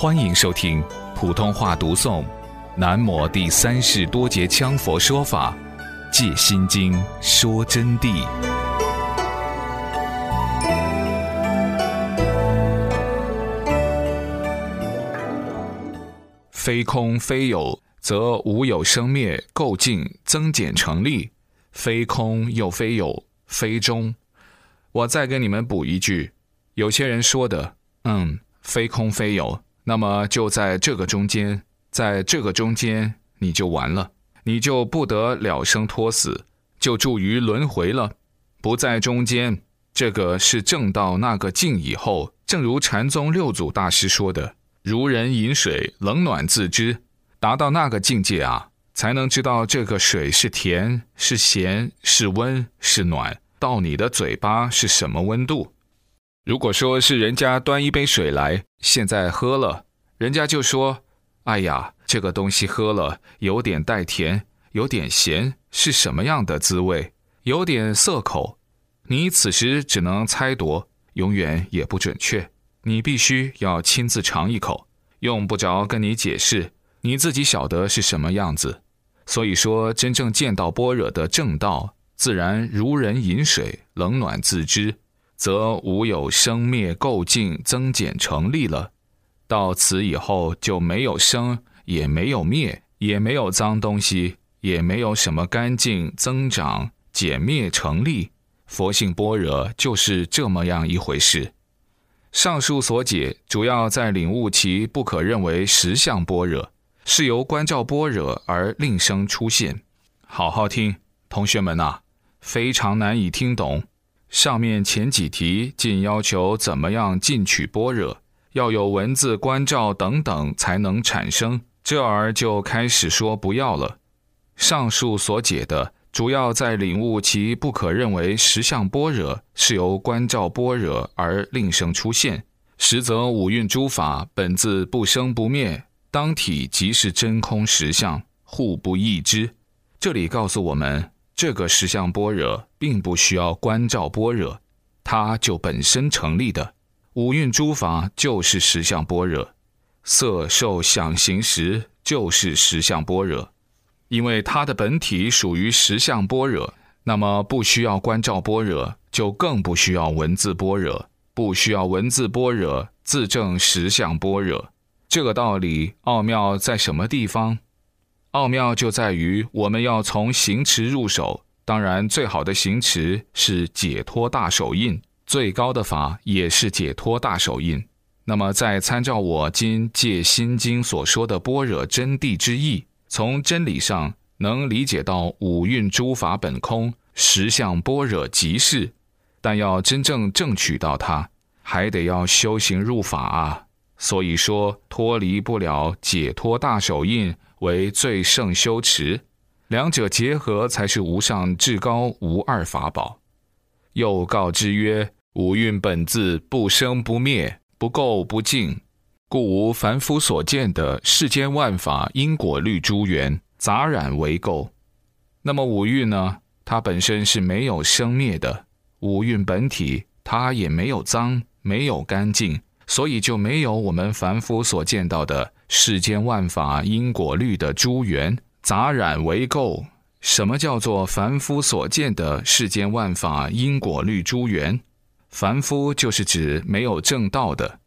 欢迎收听普通话读诵《南摩第三世多杰羌佛说法·戒心经》说真谛。非空非有，则无有生灭构境增减成立；非空又非有，非中。我再给你们补一句：有些人说的，嗯，非空非有。那么就在这个中间，在这个中间，你就完了，你就不得了生脱死，就住于轮回了。不在中间，这个是正到那个境以后，正如禅宗六祖大师说的：“如人饮水，冷暖自知。”达到那个境界啊，才能知道这个水是甜是咸是温是暖，到你的嘴巴是什么温度。如果说是人家端一杯水来，现在喝了，人家就说：“哎呀，这个东西喝了有点带甜，有点咸，是什么样的滋味？有点涩口。”你此时只能猜度，永远也不准确。你必须要亲自尝一口，用不着跟你解释，你自己晓得是什么样子。所以说，真正见到般若的正道，自然如人饮水，冷暖自知。则无有生灭构境增减成立了，到此以后就没有生，也没有灭，也没有脏东西，也没有什么干净增长减灭成立。佛性般若就是这么样一回事。上述所解主要在领悟其不可认为实相般若，是由观照般若而另生出现。好好听，同学们呐，非常难以听懂。上面前几题仅要求怎么样进取般若，要有文字关照等等才能产生，这儿就开始说不要了。上述所解的主要在领悟其不可认为实相般若是由关照般若而另生出现，实则五蕴诸法本自不生不灭，当体即是真空实相，互不异之。这里告诉我们。这个实相般若并不需要观照般若，它就本身成立的。五蕴诸法就是实相般若，色受想行识就是实相般若。因为它的本体属于实相般若，那么不需要观照般若，就更不需要文字般若，不需要文字般若自证实相般若。这个道理奥妙在什么地方？奥妙就在于，我们要从行持入手。当然，最好的行持是解脱大手印，最高的法也是解脱大手印。那么，在参照我今借心经所说的般若真谛之意，从真理上能理解到五蕴诸法本空，实相般若即是。但要真正正取到它，还得要修行入法啊。所以说，脱离不了解脱大手印。为最胜修持，两者结合才是无上至高无二法宝。又告之曰：五蕴本自不生不灭，不垢不净，故无凡夫所见的世间万法因果律诸缘杂染为垢。那么五蕴呢？它本身是没有生灭的，五蕴本体它也没有脏，没有干净。所以就没有我们凡夫所见到的世间万法因果律的诸缘杂染为垢。什么叫做凡夫所见的世间万法因果律诸缘？凡夫就是指没有正道的，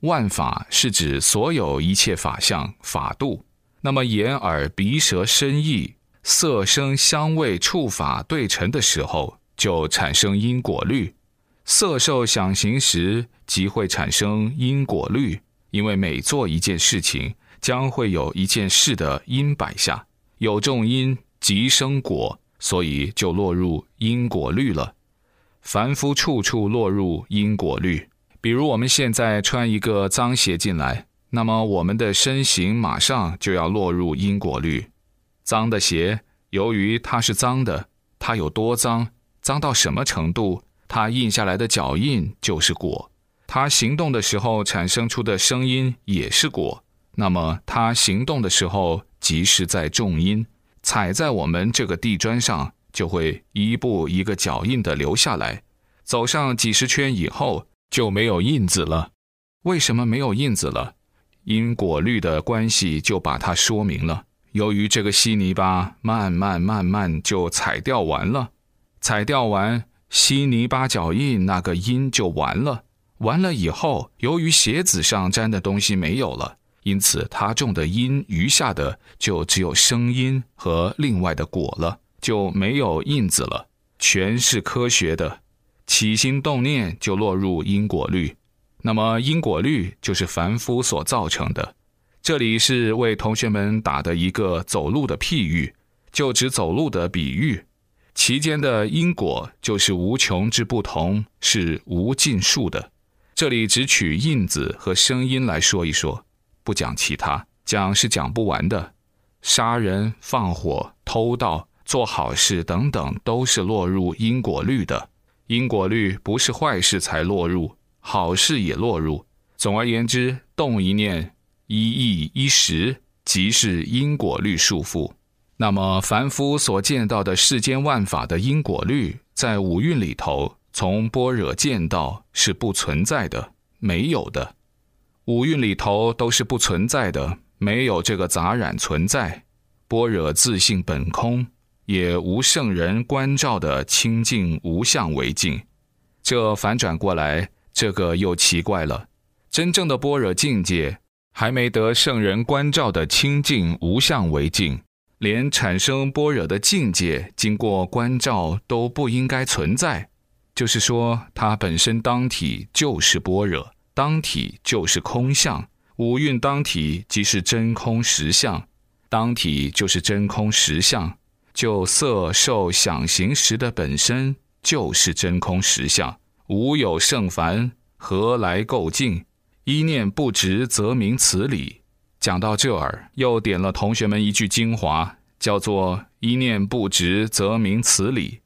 万法是指所有一切法相法度。那么眼耳鼻舌身意色声香味触法对成的时候，就产生因果律。色受想行识即会产生因果律，因为每做一件事情，将会有一件事的因摆下，有种因即生果，所以就落入因果律了。凡夫处处落入因果律，比如我们现在穿一个脏鞋进来，那么我们的身形马上就要落入因果律。脏的鞋，由于它是脏的，它有多脏，脏到什么程度？它印下来的脚印就是果，它行动的时候产生出的声音也是果。那么它行动的时候，即是在重音，踩在我们这个地砖上，就会一步一个脚印的留下来。走上几十圈以后，就没有印子了。为什么没有印子了？因果律的关系就把它说明了。由于这个稀泥巴慢慢慢慢就踩掉完了，踩掉完稀泥巴脚印那个音就完了。完了以后，由于鞋子上粘的东西没有了，因此他种的因余下的就只有声音和另外的果了，就没有印子了。全是科学的，起心动念就落入因果律。那么因果律就是凡夫所造成的。这里是为同学们打的一个走路的譬喻，就指走路的比喻。其间的因果就是无穷之不同，是无尽数的。这里只取印子和声音来说一说，不讲其他，讲是讲不完的。杀人、放火、偷盗、做好事等等，都是落入因果律的。因果律不是坏事才落入，好事也落入。总而言之，动一念。一意一时，即是因果律束缚。那么凡夫所见到的世间万法的因果律，在五蕴里头，从般若见到是不存在的，没有的。五蕴里头都是不存在的，没有这个杂染存在。般若自性本空，也无圣人关照的清净无相为境。这反转过来，这个又奇怪了。真正的般若境界。还没得圣人关照的清净无相为境，连产生般若的境界，经过关照都不应该存在。就是说，它本身当体就是般若，当体就是空相。五蕴当体即是真空实相，当体就是真空实相。就色受想行识的本身就是真空实相，无有胜凡，何来构境？一念不直，则名此理。讲到这儿，又点了同学们一句精华，叫做“一念不直，则名此理”。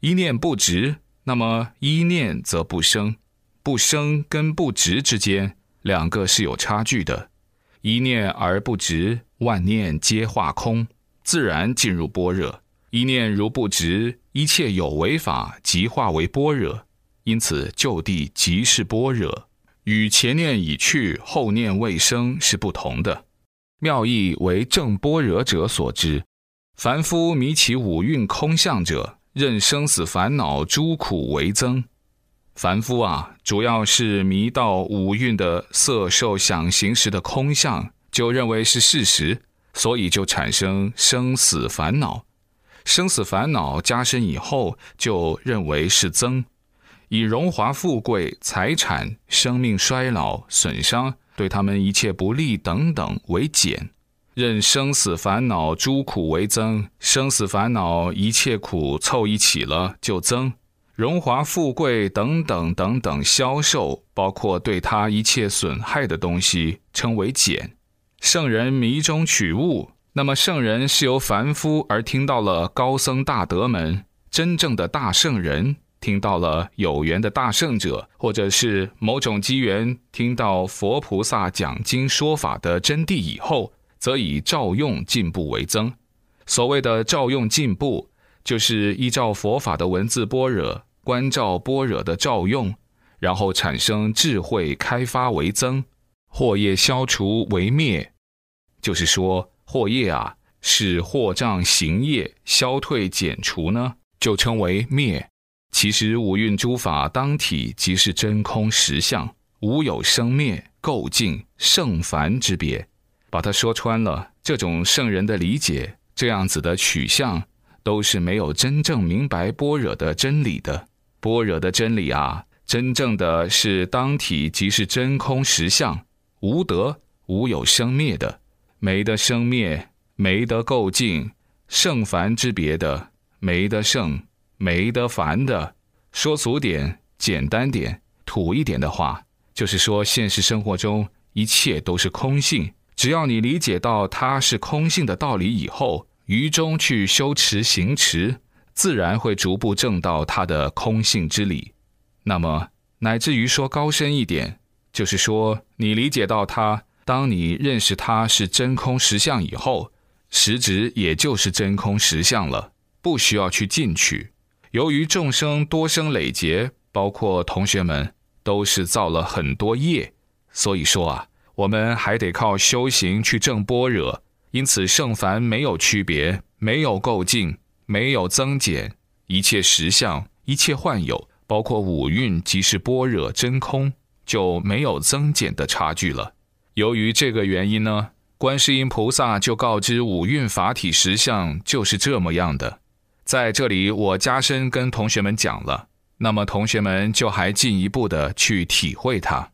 一念不直，那么一念则不生，不生跟不直之间，两个是有差距的。一念而不直，万念皆化空，自然进入般若。一念如不直，一切有为法即化为般若，因此就地即是般若。与前念已去，后念未生是不同的。妙义为正般若者所知。凡夫迷其五蕴空相者，任生死烦恼诸苦为增。凡夫啊，主要是迷到五蕴的色受想行识的空相，就认为是事实，所以就产生生死烦恼。生死烦恼加深以后，就认为是增。以荣华富贵、财产、生命衰老、损伤，对他们一切不利等等为减，任生死烦恼诸苦为增，生死烦恼一切苦凑一起了就增，荣华富贵等等等等消受，包括对他一切损害的东西称为减。圣人迷中取物，那么圣人是由凡夫而听到了高僧大德们真正的大圣人。听到了有缘的大圣者，或者是某种机缘，听到佛菩萨讲经说法的真谛以后，则以照用进步为增。所谓的照用进步，就是依照佛法的文字般若，观照般若的照用，然后产生智慧开发为增，惑业消除为灭。就是说，惑业啊，是惑障行业消退减除呢，就称为灭。其实五蕴诸法当体即是真空实相，无有生灭、垢净、圣凡之别。把它说穿了，这种圣人的理解，这样子的取向，都是没有真正明白般若的真理的。般若的真理啊，真正的是当体即是真空实相，无得、无有生灭的，没得生灭，没得垢净、圣凡之别的，没得圣。没得烦的，说俗点、简单点、土一点的话，就是说现实生活中一切都是空性。只要你理解到它是空性的道理以后，于中去修持行持，自然会逐步证到它的空性之理。那么，乃至于说高深一点，就是说你理解到它，当你认识它是真空实相以后，实质也就是真空实相了，不需要去进取。由于众生多生累劫，包括同学们都是造了很多业，所以说啊，我们还得靠修行去证般若。因此，圣凡没有区别，没有构境，没有增减，一切实相，一切幻有，包括五蕴即是般若真空，就没有增减的差距了。由于这个原因呢，观世音菩萨就告知五蕴法体实相就是这么样的。在这里，我加深跟同学们讲了，那么同学们就还进一步的去体会它。